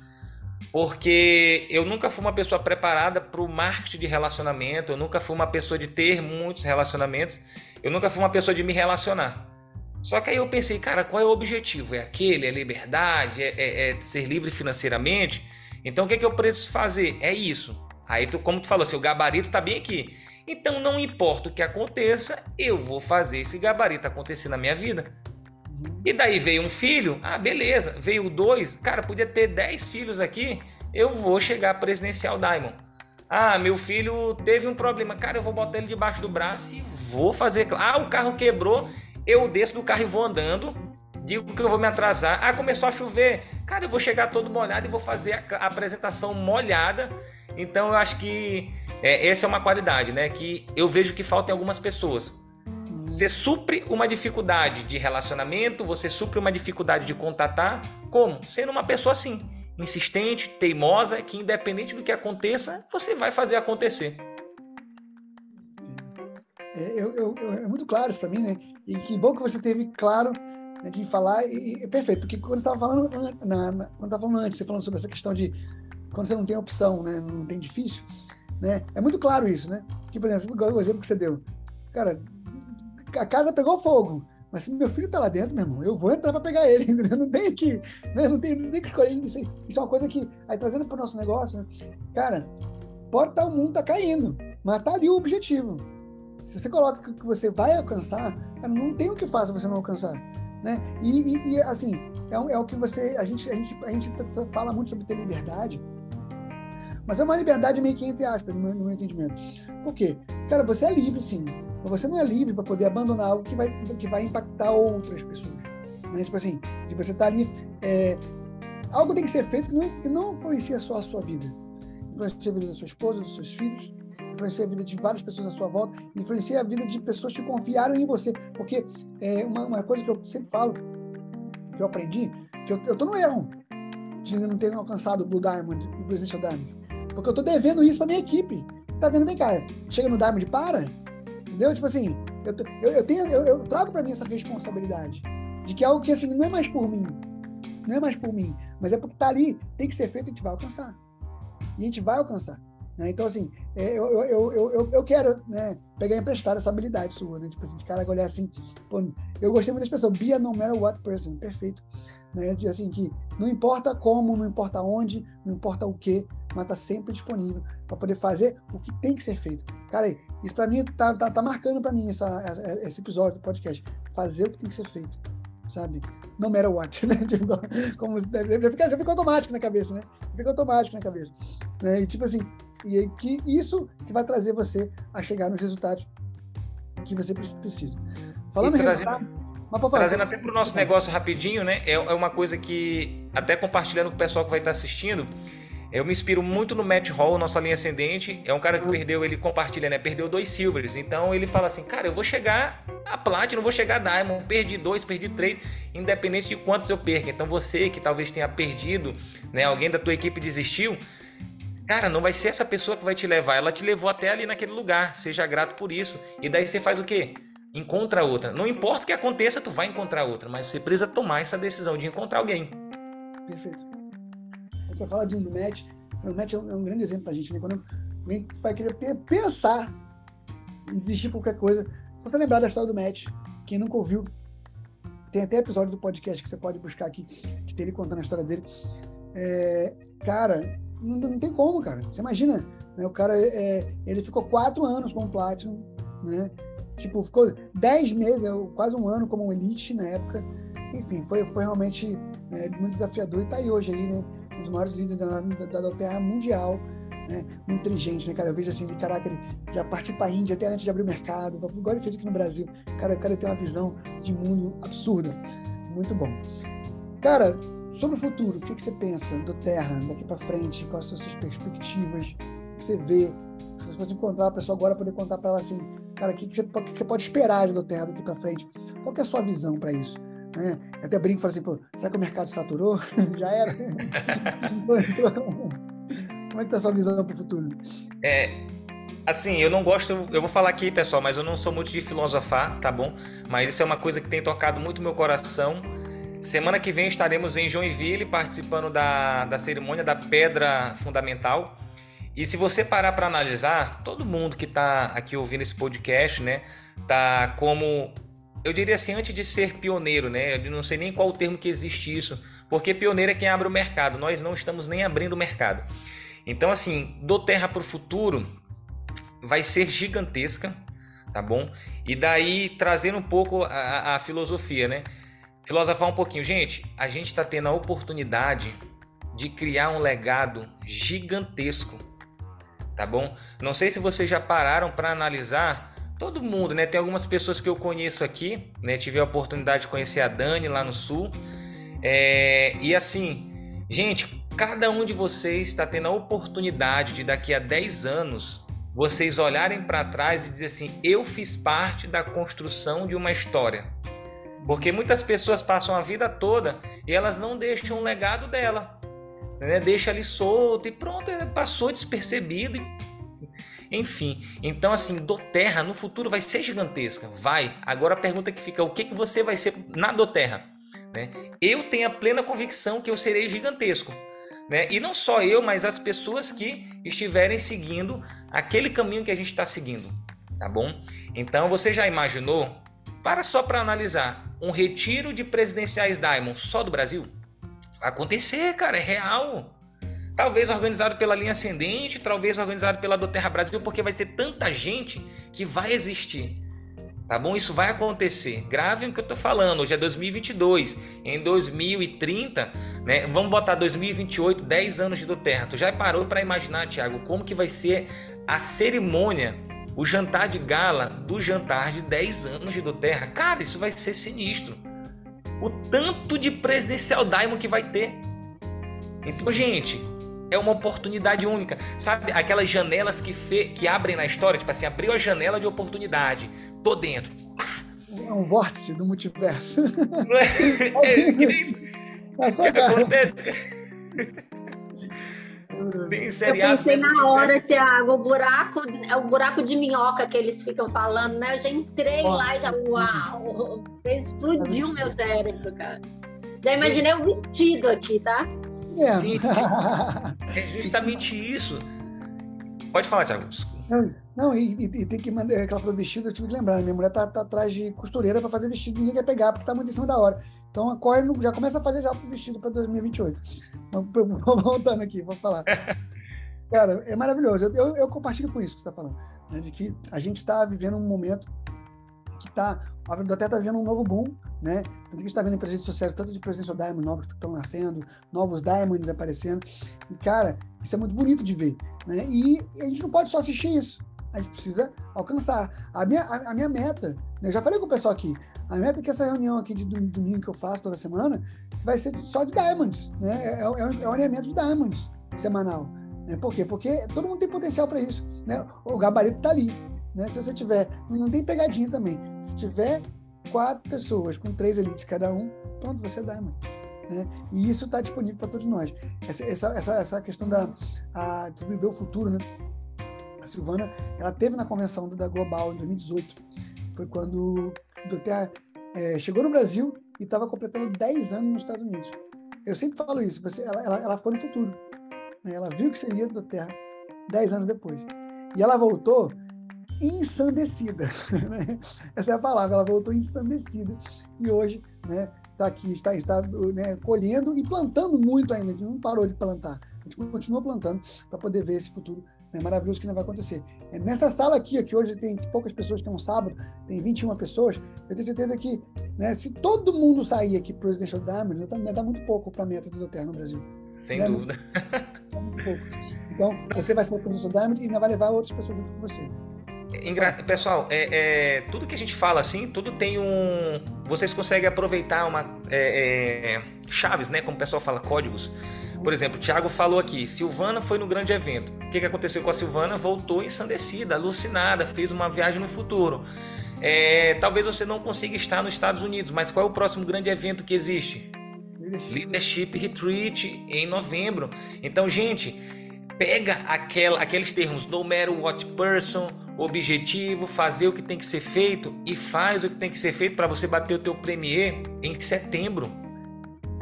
porque eu nunca fui uma pessoa preparada para o marketing de relacionamento, eu nunca fui uma pessoa de ter muitos relacionamentos, eu nunca fui uma pessoa de me relacionar. Só que aí eu pensei, cara, qual é o objetivo? É aquele? É liberdade? É, é, é ser livre financeiramente? Então o que, é que eu preciso fazer? É isso. Aí, tu, como tu falou, seu gabarito está bem aqui. Então não importa o que aconteça, eu vou fazer esse gabarito acontecer na minha vida. E daí veio um filho, ah, beleza. Veio dois, cara, podia ter dez filhos aqui, eu vou chegar presidencial Diamond. Ah, meu filho teve um problema, cara, eu vou botar ele debaixo do braço e vou fazer. Ah, o carro quebrou, eu desço do carro e vou andando. Digo que eu vou me atrasar. Ah, começou a chover. Cara, eu vou chegar todo molhado e vou fazer a, apresentação molhada. Então eu acho que é, essa é uma qualidade, né? Que eu vejo que falta em algumas pessoas. Você supre uma dificuldade de relacionamento, você supre uma dificuldade de contatar, como? Sendo uma pessoa assim, insistente, teimosa, que independente do que aconteça, você vai fazer acontecer. É, eu, eu, é muito claro isso para mim, né? E que bom que você teve claro né, de falar, e, e, perfeito, porque quando estava falando, na, na, quando estava falando antes, você falando sobre essa questão de quando você não tem opção, né, não tem difícil, né? É muito claro isso, né? Que, por exemplo, o exemplo que você deu, cara, a casa pegou fogo. Mas se meu filho tá lá dentro, meu irmão, eu vou entrar para pegar ele? *laughs* Não tenho que, né? não tenho nem que escolher. Isso, isso é uma coisa que, aí trazendo para o nosso negócio, né? cara, pode estar tá, o mundo tá caindo, mas tá ali o objetivo. Se você coloca que você vai alcançar, não tem o que fazer você não alcançar, né? E, e, e assim, é, é, o que você, a gente, a gente, a gente fala muito sobre ter liberdade, mas é uma liberdade meio que entre aspas, no meu, no meu entendimento. Por quê? Cara, você é livre, sim. Mas você não é livre para poder abandonar algo que vai, que vai impactar outras pessoas. Né? Tipo assim, de você estar tá ali. É, algo tem que ser feito que não, que não influencia só a sua vida. Influencia a vida da sua esposa, dos seus filhos, influencia a vida de várias pessoas à sua volta, influencia a vida de pessoas que confiaram em você. Porque é uma, uma coisa que eu sempre falo, que eu aprendi, que eu, eu tô no erro de não ter alcançado o Blue Diamond e o Presidential Diamond. Porque eu tô devendo isso para minha equipe. Tá vendo? Vem cá, chega no Diamond, para, Entendeu? Tipo assim, eu, eu, eu tenho, eu, eu trago para mim essa responsabilidade de que é algo que assim não é mais por mim, não é mais por mim, mas é porque tá ali, tem que ser feito e a gente vai alcançar. E a gente vai alcançar. Né? Então, assim, é, eu, eu, eu, eu, eu quero né, pegar emprestar essa habilidade sua, né? Tipo assim, de cara olhar assim, pô, eu gostei muito das pessoas, be a no matter what person, perfeito. Né? De, assim, que não importa como, não importa onde, não importa o que, mas tá sempre disponível para poder fazer o que tem que ser feito. Cara, isso para mim tá, tá, tá marcando para mim essa, essa, esse episódio do podcast. Fazer o que tem que ser feito, sabe? No matter what, *laughs* né? Tipo, como, já, fica, já fica automático na cabeça, né? Fica automático na cabeça. Né? E tipo assim, e que isso que vai trazer você a chegar nos resultados que você precisa. Falando em resultado, Trazendo até para o nosso negócio rapidinho, né? É, é uma coisa que, até compartilhando com o pessoal que vai estar assistindo, eu me inspiro muito no Matt Hall, nossa linha ascendente. É um cara que perdeu, ele compartilha, né? Perdeu dois silvers. Então ele fala assim, cara, eu vou chegar a Platinum, vou chegar a Diamond. Perdi dois, perdi três, independente de quantos eu perca. Então você que talvez tenha perdido, né? Alguém da tua equipe desistiu. Cara, não vai ser essa pessoa que vai te levar. Ela te levou até ali naquele lugar. Seja grato por isso. E daí você faz o quê? Encontra outra. Não importa o que aconteça, tu vai encontrar outra. Mas você precisa tomar essa decisão de encontrar alguém. Perfeito você fala de um match, o match é um, é um grande exemplo para a gente, né? Quando alguém vai querer pensar em desistir de qualquer coisa, só você lembrar da história do match, quem nunca ouviu, tem até episódio do podcast que você pode buscar aqui, que tem ele contando a história dele. É, cara, não, não, tem como, cara. Você imagina, né? O cara, é, ele ficou quatro anos com o Platinum, né? Tipo, ficou dez meses, quase um ano como Elite na época. Enfim, foi, foi realmente é, muito desafiador e tá aí hoje aí, né? um dos maiores líderes da, da, da Terra mundial, né? Muito inteligente, né, cara? Eu vejo assim, caraca, ele já partiu para a Índia até antes de abrir o mercado, igual ele fez aqui no Brasil. Cara, o cara tem uma visão de mundo absurda. Muito bom. Cara, sobre o futuro, o que, que você pensa do Terra daqui para frente? Quais são as suas perspectivas? O que você vê Se você encontrar a pessoa agora, poder contar para ela assim, cara, o que, que, você, pode esperar do Terra daqui para frente? Qual é a sua visão para isso? Né? Eu até brinco e falo assim, pô, será que o mercado saturou? *laughs* Já era? *laughs* Como é que tá a sua visão para o futuro? É, assim, eu não gosto, eu vou falar aqui, pessoal, mas eu não sou muito de filosofar, tá bom? Mas isso é uma coisa que tem tocado muito meu coração. Semana que vem estaremos em Joinville participando da, da cerimônia da Pedra Fundamental. E se você parar para analisar, todo mundo que está aqui ouvindo esse podcast, né, tá como eu diria assim, antes de ser pioneiro, né? Eu não sei nem qual o termo que existe isso, porque pioneiro é quem abre o mercado. Nós não estamos nem abrindo o mercado. Então, assim, do Terra para o Futuro vai ser gigantesca, tá bom? E daí trazendo um pouco a, a filosofia, né? Filosofar um pouquinho, gente. A gente está tendo a oportunidade de criar um legado gigantesco, tá bom? Não sei se vocês já pararam para analisar todo mundo, né? Tem algumas pessoas que eu conheço aqui, né? Tive a oportunidade de conhecer a Dani lá no sul. É... E assim, gente, cada um de vocês está tendo a oportunidade de daqui a 10 anos vocês olharem para trás e dizer assim: eu fiz parte da construção de uma história. Porque muitas pessoas passam a vida toda e elas não deixam o legado dela. Né? Deixa ali solto e pronto, passou despercebido. Enfim, então assim, Doterra no futuro vai ser gigantesca, vai. Agora a pergunta que fica, o que, que você vai ser na Doterra? Né? Eu tenho a plena convicção que eu serei gigantesco. Né? E não só eu, mas as pessoas que estiverem seguindo aquele caminho que a gente está seguindo, tá bom? Então você já imaginou? Para só para analisar, um retiro de presidenciais Diamond só do Brasil? Acontecer, cara, é real. Talvez organizado pela linha ascendente, talvez organizado pela do Terra Brasil, porque vai ter tanta gente que vai existir. Tá bom? Isso vai acontecer. Gravem o que eu tô falando. Hoje é 2022. Em 2030, né? Vamos botar 2028, 10 anos de do Terra. Tu já parou para imaginar, Tiago, como que vai ser a cerimônia, o jantar de gala do jantar de 10 anos de do Terra? Cara, isso vai ser sinistro. O tanto de presidencial Diamond que vai ter. Então, gente, é uma oportunidade única. Sabe aquelas janelas que, fe... que abrem na história? Tipo assim, abriu a janela de oportunidade. Tô dentro. É um vórtice do multiverso. Não é? *laughs* *laughs* é que nem isso. É só que acontece. Tem seriado, eu pensei na hora, Thiago, o buraco, é o buraco de minhoca que eles ficam falando, né? Eu já entrei lá e já, uau, *laughs* explodiu meu cérebro, cara. Já imaginei o um vestido aqui, tá? É. Gente, *laughs* é justamente isso. Pode falar, Thiago. Não, e, e, e, tem que mandar aquela coisa vestido, eu tive que lembrar. Minha mulher tá, tá atrás de costureira para fazer vestido, ninguém quer pegar, porque tá muito em cima da hora. Então corre, já começa a fazer já o vestido para 2028. *laughs* Vamos voltando aqui, vou falar. *laughs* Cara, é maravilhoso. Eu, eu, eu compartilho com isso que você está falando, né, de que a gente está vivendo um momento que está a Biblioteca está vivendo um novo boom, né? Tanto que a gente está vendo em redes sociais tanto de presença Diamond novos que estão nascendo, novos Diamonds aparecendo. E, cara, isso é muito bonito de ver, né? E a gente não pode só assistir isso. A gente precisa alcançar. A minha, a, a minha meta, né? eu já falei com o pessoal aqui, a meta é que essa reunião aqui de domingo que eu faço toda semana vai ser só de Diamonds, né? É, é, é um alinhamento de Diamonds semanal. Né? Por quê? Porque todo mundo tem potencial para isso, né? O gabarito está ali. Né? Se você tiver, não tem pegadinha também. Se tiver quatro pessoas com três elites cada um, pronto, você dá, mano. Né? E isso está disponível para todos nós. Essa, essa, essa, essa questão da a, de viver o futuro, né? A Silvana, ela teve na convenção da Global em 2018. Foi quando Terra é, chegou no Brasil e estava completando 10 anos nos Estados Unidos. Eu sempre falo isso, você, ela, ela, ela foi no futuro. Né? Ela viu que seria do Terra 10 anos depois. E ela voltou ensandecida. *laughs* Né? Essa é a palavra, ela voltou ensandecida. E hoje, né, está aqui, está, está né, colhendo e plantando muito ainda. A gente não parou de plantar. A gente continua plantando para poder ver esse futuro né, maravilhoso que não vai acontecer. É nessa sala aqui, que hoje tem poucas pessoas, que é um sábado, tem 21 pessoas, eu tenho certeza que né, se todo mundo sair aqui para o Presidential Diamond, vai dar muito pouco para a meta do Terra no Brasil. Sem né? dúvida. Muito pouco. Então, você vai ser o Presidential Diamond e ainda vai levar outras pessoas junto com você. Pessoal, é, é, tudo que a gente fala assim, tudo tem um. Vocês conseguem aproveitar uma é, é chaves, né? Como o pessoal fala, códigos. Por exemplo, o Thiago falou aqui, Silvana foi no grande evento. O que, que aconteceu com a Silvana? Voltou ensandecida, alucinada, fez uma viagem no futuro. É, talvez você não consiga estar nos Estados Unidos, mas qual é o próximo grande evento que existe? Leadership, Leadership Retreat em novembro. Então, gente, pega aquela, aqueles termos no matter what person, objetivo, fazer o que tem que ser feito e faz o que tem que ser feito para você bater o teu premier em setembro.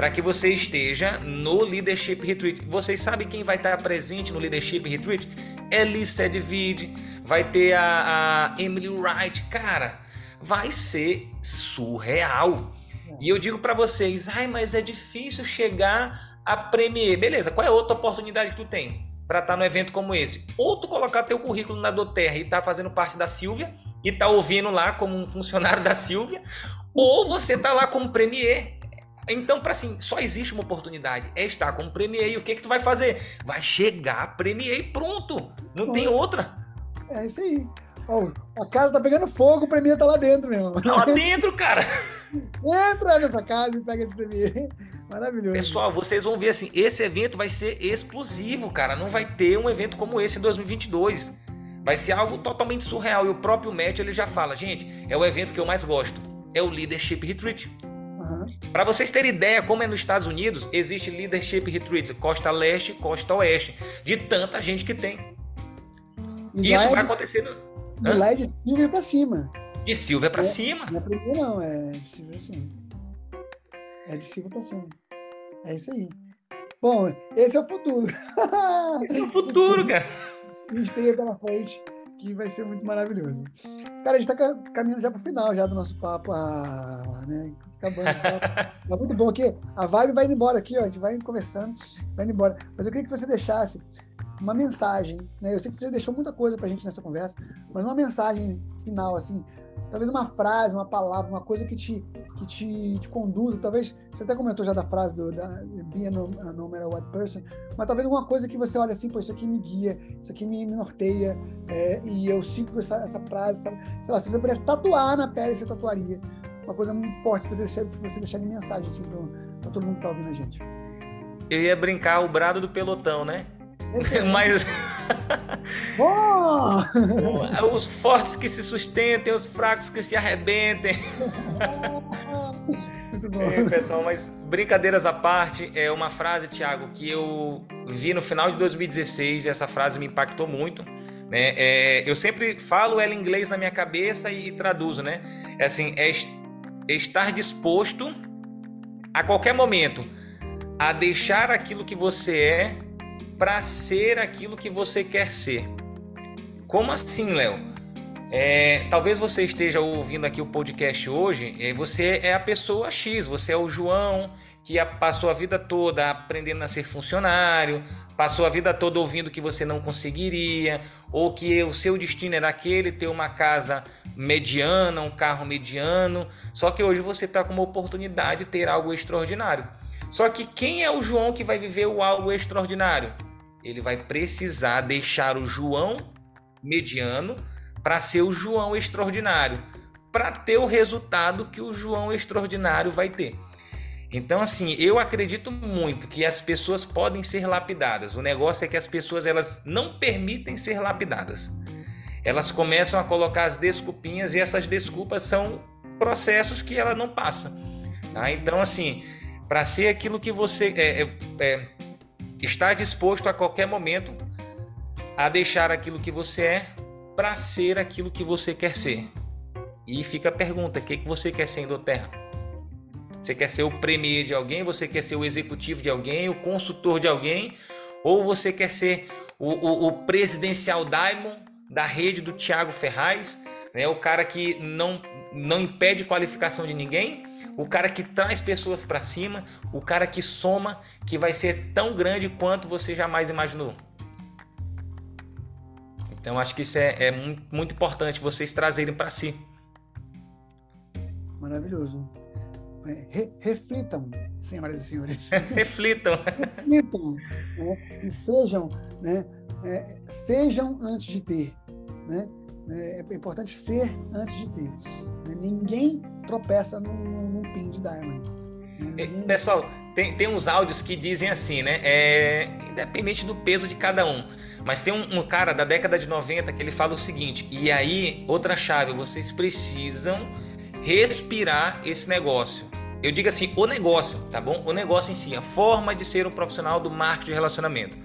Para que você esteja no Leadership Retreat. Vocês sabem quem vai estar presente no Leadership Retreat? Elise Sedvid, vai ter a, a Emily Wright. Cara, vai ser surreal. E eu digo para vocês, ai, mas é difícil chegar a Premier. Beleza, qual é a outra oportunidade que tu tem? para estar tá no evento como esse. Ou tu colocar teu currículo na Doterra e tá fazendo parte da Silvia e tá ouvindo lá como um funcionário da Silvia, ou você tá lá como premier. Então, para assim, só existe uma oportunidade, é estar como premier. E o que que tu vai fazer? Vai chegar premier e pronto. Não Bom, tem outra. É isso aí. Oh, a casa tá pegando fogo, o premier tá lá dentro mesmo. Tá lá dentro, cara. *laughs* Entra nessa casa e pega esse premier. Maravilhoso. Pessoal, vocês vão ver assim, esse evento vai ser explosivo, cara. Não vai ter um evento como esse em 2022. Vai ser algo totalmente surreal. E o próprio Matt ele já fala, gente, é o evento que eu mais gosto. É o Leadership Retreat. Uhum. Para vocês terem ideia, como é nos Estados Unidos, existe Leadership Retreat Costa Leste, Costa Oeste, de tanta gente que tem. E Isso é vai de, acontecer no. De lá é de Silvia pra cima. De Silvia pra é, cima? Não é primeiro, não, é de Silvia pra cima. É de Silvia pra cima. É isso aí. Bom, esse é o futuro. *laughs* Esse é o futuro, cara. A gente tem pela frente que vai ser muito maravilhoso. Cara, a gente está caminhando já para o final já do nosso papo. Ah, né? Acabando esse papo. Tá muito bom aqui. A vibe vai indo embora aqui, ó. A gente vai conversando, vai indo embora. Mas eu queria que você deixasse uma mensagem, né? Eu sei que você deixou muita coisa para a gente nessa conversa, mas uma mensagem final, assim, talvez uma frase, uma palavra, uma coisa que te, que te, te conduza. Talvez você até comentou já da frase do da be a no, a no matter what person, mas talvez alguma coisa que você olha assim, pô, isso aqui me guia, isso aqui me, me norteia, é, e eu sigo essa, essa frase. Sabe? Sei lá, se você pudesse tatuar na pele, você tatuaria. Uma coisa muito forte para você deixar, pra você deixar de mensagem assim, para todo mundo que tá ouvindo a gente. Eu ia brincar o brado do pelotão, né? *laughs* Mas. *laughs* Os fortes que se sustentem, os fracos que se arrebentem. *laughs* Muito bom. É, pessoal, mas brincadeiras à parte, é uma frase, Thiago, que eu vi no final de 2016 e essa frase me impactou muito. Né? É, eu sempre falo ela em inglês na minha cabeça e, e traduzo, né? É assim, é estar disposto a qualquer momento a deixar aquilo que você é para ser aquilo que você quer ser. Como assim, Léo? É, talvez você esteja ouvindo aqui o podcast hoje, e você é a pessoa X, você é o João que passou a vida toda aprendendo a ser funcionário, passou a vida toda ouvindo que você não conseguiria, ou que o seu destino era aquele, ter uma casa mediana, um carro mediano, só que hoje você está com uma oportunidade de ter algo extraordinário. Só que quem é o João que vai viver o algo extraordinário? ele vai precisar deixar o João mediano para ser o João extraordinário, para ter o resultado que o João extraordinário vai ter. Então, assim, eu acredito muito que as pessoas podem ser lapidadas. O negócio é que as pessoas elas não permitem ser lapidadas. Elas começam a colocar as desculpinhas e essas desculpas são processos que ela não passa. Tá? Então, assim, para ser aquilo que você é, é, é Estar disposto a qualquer momento a deixar aquilo que você é para ser aquilo que você quer ser. E fica a pergunta: o que, que você quer ser Terra? Você quer ser o premier de alguém? Você quer ser o executivo de alguém? O consultor de alguém? Ou você quer ser o, o, o presidencial Diamond da rede do Thiago Ferraz? Né? O cara que não, não impede qualificação de ninguém? o cara que traz pessoas para cima, o cara que soma, que vai ser tão grande quanto você jamais imaginou. Então acho que isso é, é muito, muito importante vocês trazerem para si. Maravilhoso. É, re, reflitam, senhoras e senhores. *laughs* reflitam. reflitam. Né? E sejam, né? É, sejam antes de ter. Né? É, é importante ser antes de ter. Né? Ninguém tropeça num, pin de Diamond. Pessoal, tem, tem uns áudios que dizem assim, né? É, independente do peso de cada um. Mas tem um, um, cara da década de 90 que ele fala o seguinte: e aí, outra chave, vocês precisam respirar esse negócio. Eu digo assim, o negócio, tá bom? O negócio em si, a forma de ser um profissional do marketing de relacionamento.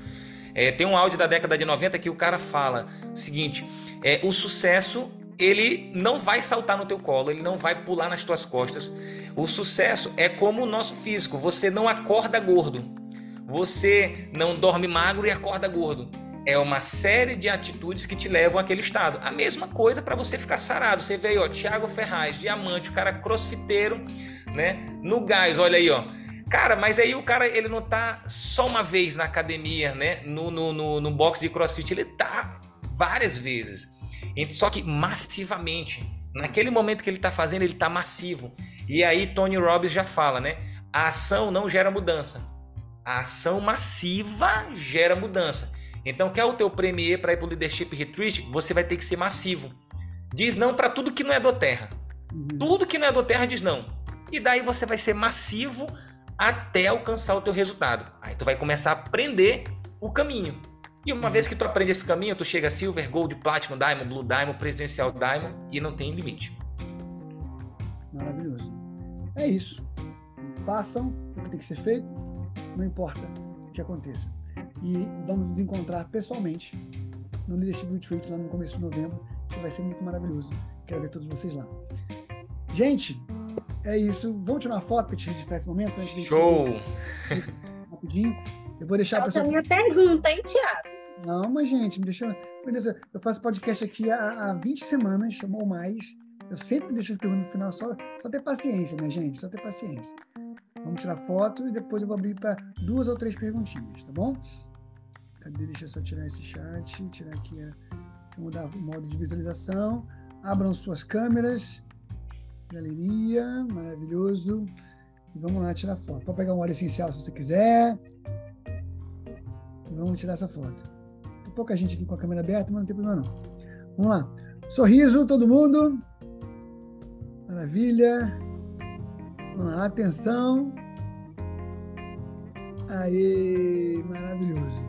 É, tem um áudio da década de 90 que o cara fala o seguinte: é, o sucesso ele não vai saltar no teu colo, ele não vai pular nas tuas costas. O sucesso é como o nosso físico, você não acorda gordo. Você não dorme magro e acorda gordo. É uma série de atitudes que te levam àquele estado. A mesma coisa para você ficar sarado. Você vê aí, ó, Thiago Ferraz, diamante, o cara crossfiteiro, né? No gás, olha aí, ó. Cara, mas aí o cara, ele não tá só uma vez na academia, né? No, no, no, no box de crossfit, ele tá várias vezes. Só que massivamente. Naquele momento que ele está fazendo, ele está massivo. E aí Tony Robbins já fala, né? A ação não gera mudança. A ação massiva gera mudança. Então, quer o teu premier para ir para o Leadership Retreat? Você vai ter que ser massivo. Diz não para tudo que não é do terra. Uhum. Tudo que não é do terra diz não. E daí você vai ser massivo até alcançar o teu resultado. Aí tu vai começar a aprender o caminho. E uma vez que tu aprende esse caminho, tu chega a Silver, Gold, Platinum, Diamond, Blue Diamond, Presencial Diamond e não tem limite. Maravilhoso. É isso. Façam o que tem que ser feito, não importa o que aconteça. E vamos nos encontrar pessoalmente no Leadership Retreat lá no começo de novembro, que vai ser muito maravilhoso. Quero ver todos vocês lá. Gente, é isso. Vamos tirar uma foto para te registrar esse momento? Show! *laughs* Rapidinho. Eu vou deixar a pessoa. minha pergunta, hein, Tiago? Não, mas, gente, me. Meu Deus, eu faço podcast aqui há, há 20 semanas ou mais. Eu sempre deixo as perguntas no final, só, só ter paciência, minha gente, só ter paciência. Vamos tirar foto e depois eu vou abrir para duas ou três perguntinhas, tá bom? Cadê? Deixa eu só tirar esse chat, tirar aqui, a, mudar o modo de visualização. Abram suas câmeras. Galeria, maravilhoso. E vamos lá tirar foto. Pode pegar um óleo essencial se você quiser. Vamos tirar essa foto pouca gente aqui com a câmera aberta, mas não tem problema não. Vamos lá. Sorriso, todo mundo. Maravilha. Vamos lá, atenção. Aí, maravilhoso.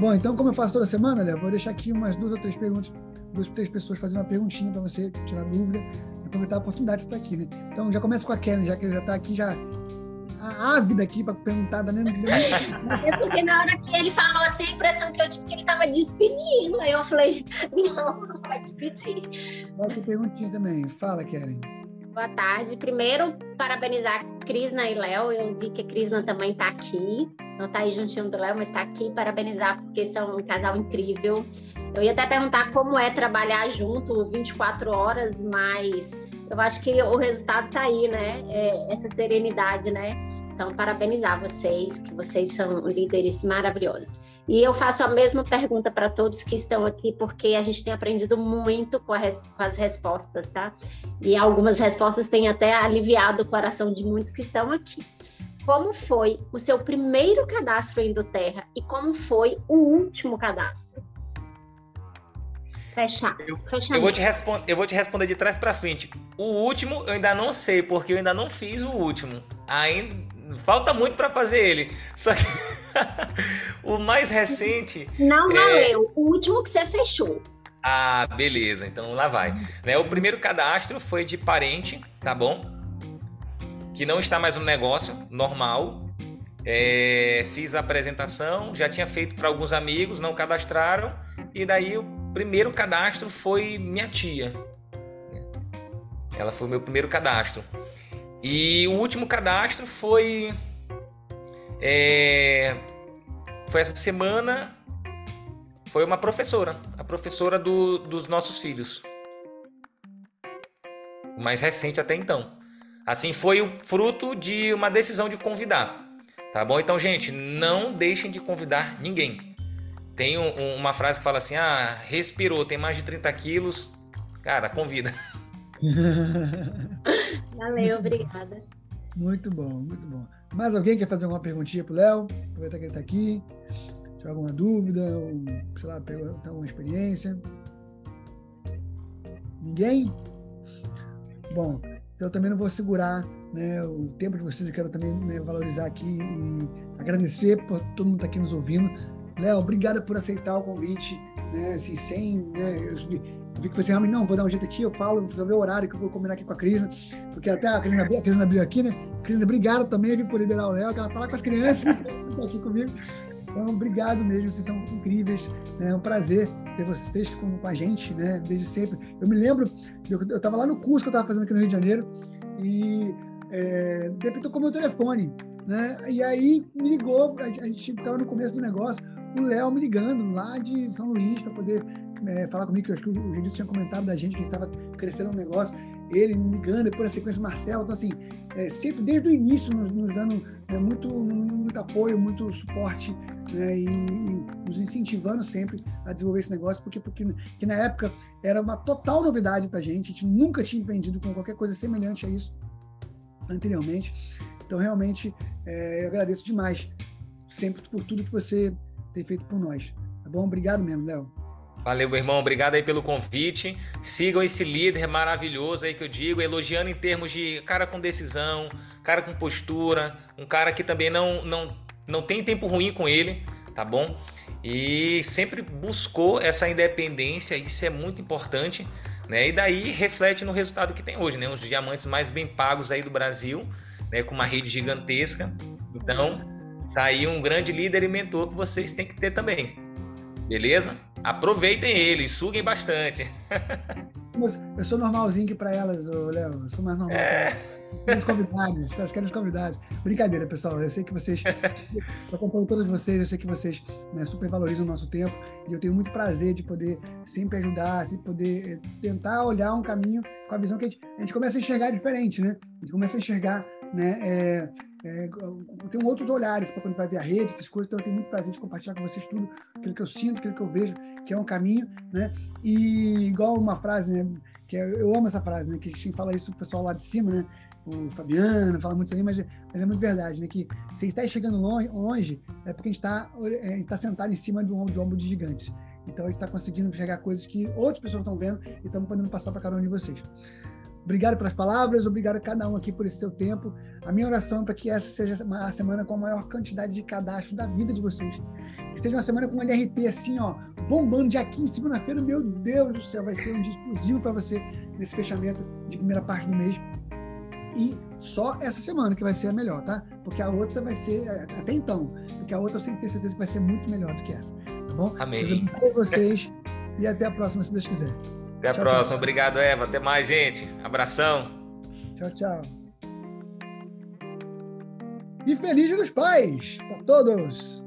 Bom, então, como eu faço toda semana, Léo, vou deixar aqui umas duas ou três perguntas, duas ou três pessoas fazendo uma perguntinha para você tirar dúvida, aproveitar a oportunidade de estar aqui, né? Então, já começa com a Kellen, já que ele já está aqui, já ávida aqui para perguntar, né? *laughs* É porque na hora que ele falou assim, a impressão que eu tive que ele estava despedindo. Aí eu falei, *laughs* não, não vai despedir. Vai ter perguntinha também. Fala, Karen. Boa tarde. Primeiro, parabenizar Crisna e Léo. Eu vi que a Crisna também está aqui. Não está aí juntinho do Léo, mas está aqui. Parabenizar, porque são um casal incrível. Eu ia até perguntar como é trabalhar junto 24 horas, mas eu acho que o resultado está aí, né? É, essa serenidade, né? Então, parabenizar vocês, que vocês são líderes maravilhosos. E eu faço a mesma pergunta para todos que estão aqui, porque a gente tem aprendido muito com, com, as respostas, tá? E algumas respostas têm até aliviado o coração de muitos que estão aqui. Como foi o seu primeiro cadastro em Terra e como foi o último cadastro? Fechar. Eu, eu, vou te eu vou te responder de trás para frente. O último eu ainda não sei, porque eu ainda não fiz o último. Ainda Falta muito para fazer ele. Só que *laughs* o mais recente. Não valeu. É... O último que você fechou. Ah, beleza. Então lá vai. Né, o primeiro cadastro foi de parente, tá bom? Que não está mais no negócio, normal. É, fiz a apresentação, já tinha feito para alguns amigos, não cadastraram. E daí o primeiro cadastro foi minha tia. Ela foi o meu primeiro cadastro. E o último cadastro foi. É, foi essa semana. Foi uma professora, a professora do, dos nossos filhos. O mais recente até então. Assim, foi o fruto de uma decisão de convidar. Tá bom? Então, gente, não deixem de convidar ninguém. Tem um, uma frase que fala assim: ah, respirou, tem mais de 30 quilos. Cara, convida. *laughs* Valeu, obrigada. Muito bom, muito bom. Mais alguém quer fazer alguma perguntinha pro Léo? Aproveitar que ele está aqui. Tiver alguma dúvida, ou, sei lá, perguntar alguma experiência? Ninguém? Bom, então eu também não vou segurar né, o tempo de vocês eu quero também né, valorizar aqui e agradecer por todo mundo estar tá aqui nos ouvindo. Léo, obrigado por aceitar o convite, né, assim, sem, né, eu vi, que você realmente, não, vou dar um jeito aqui, eu falo, vou ver o horário que eu vou combinar aqui com a Cris, porque até a Cris, a Cris abriu aqui, né, Cris, obrigado também, por liberar o Léo, que ela fala com as crianças, está *laughs* aqui comigo, então, obrigado mesmo, vocês são incríveis, né? é um prazer ter vocês com, com a gente, né, desde sempre. Eu me lembro, eu estava lá no curso que eu estava fazendo aqui no Rio de Janeiro, e é, de repente tocou meu telefone, né? E aí me ligou, a gente estava no começo do negócio, o Léo me ligando lá de São Luís para poder é, falar comigo, que eu acho que o Regis tinha comentado da gente que a estava crescendo um negócio, ele me ligando, depois a sequência Marcelo, então assim, é, sempre desde o início nos, nos dando né, muito, muito apoio, muito suporte né, e, e, nos incentivando sempre a desenvolver esse negócio, porque, porque, porque na época era uma total novidade para a gente, a gente nunca tinha empreendido com qualquer coisa semelhante a isso anteriormente. Então, realmente, é, eu agradeço demais, sempre por tudo que você tem feito por nós. Tá bom? Obrigado mesmo, Léo. Valeu, meu irmão. Obrigado aí pelo convite. Sigam esse líder maravilhoso aí que eu digo, elogiando em termos de cara com decisão, cara com postura, um cara que também não, não, não tem tempo ruim com ele, tá bom? E sempre buscou essa independência, isso é muito importante, né? E daí reflete no resultado que tem hoje, né? Os diamantes mais bem pagos aí do Brasil, né? Com uma rede gigantesca. Então, tá aí um grande líder e mentor que vocês têm que ter também. Beleza? Aproveitem ele, suguem bastante. Eu sou normalzinho para elas, Léo. Eu sou mais normal. É. Os convidados, elas querem os convidados. Brincadeira, pessoal. Eu sei que vocês. eu acompanho todos vocês, eu sei que vocês né, super valorizam o nosso tempo. E eu tenho muito prazer de poder sempre ajudar, sempre poder eh, tentar olhar um caminho com a visão que a gente, a gente começa a enxergar diferente, né? A gente começa a enxergar né, é, é, tem outros olhares para quando vai ver a rede, essas coisas, então eu tenho muito prazer de compartilhar com vocês tudo, aquilo que eu sinto, aquilo que eu vejo, que é um caminho, né? E igual uma frase, né? Que é, eu amo essa frase, né? Que a gente fala isso pro pessoal lá de cima, né? O Fabiano fala muito isso aí, mas, mas é muito verdade, né? Que se a gente está chegando longe, longe, é porque a gente está é, tá sentado em cima de um de, ombro de gigantes. Então a gente está conseguindo enxergar coisas que outras pessoas estão vendo e estamos podendo passar para cada um de vocês. Obrigado pelas palavras, obrigado a cada um aqui por esse seu tempo. A minha oração é para que essa seja a semana com a maior quantidade de cadastro da vida de vocês. Que seja uma semana com um LRP assim, ó, bombando dia 15, segunda-feira. Meu Deus do céu, vai ser um dia exclusivo para você nesse fechamento de primeira parte do mês. E só essa semana que vai ser a melhor, tá? Porque a outra vai ser, até então, porque a outra eu sempre tenho certeza que vai ser muito melhor do que essa, tá bom? Amém. Deus vocês e até a próxima, se Deus quiser. Até a tchau, próxima. Tchau. Obrigado, Eva. Até mais, gente. Abração. Tchau, tchau. E feliz dos pais para todos.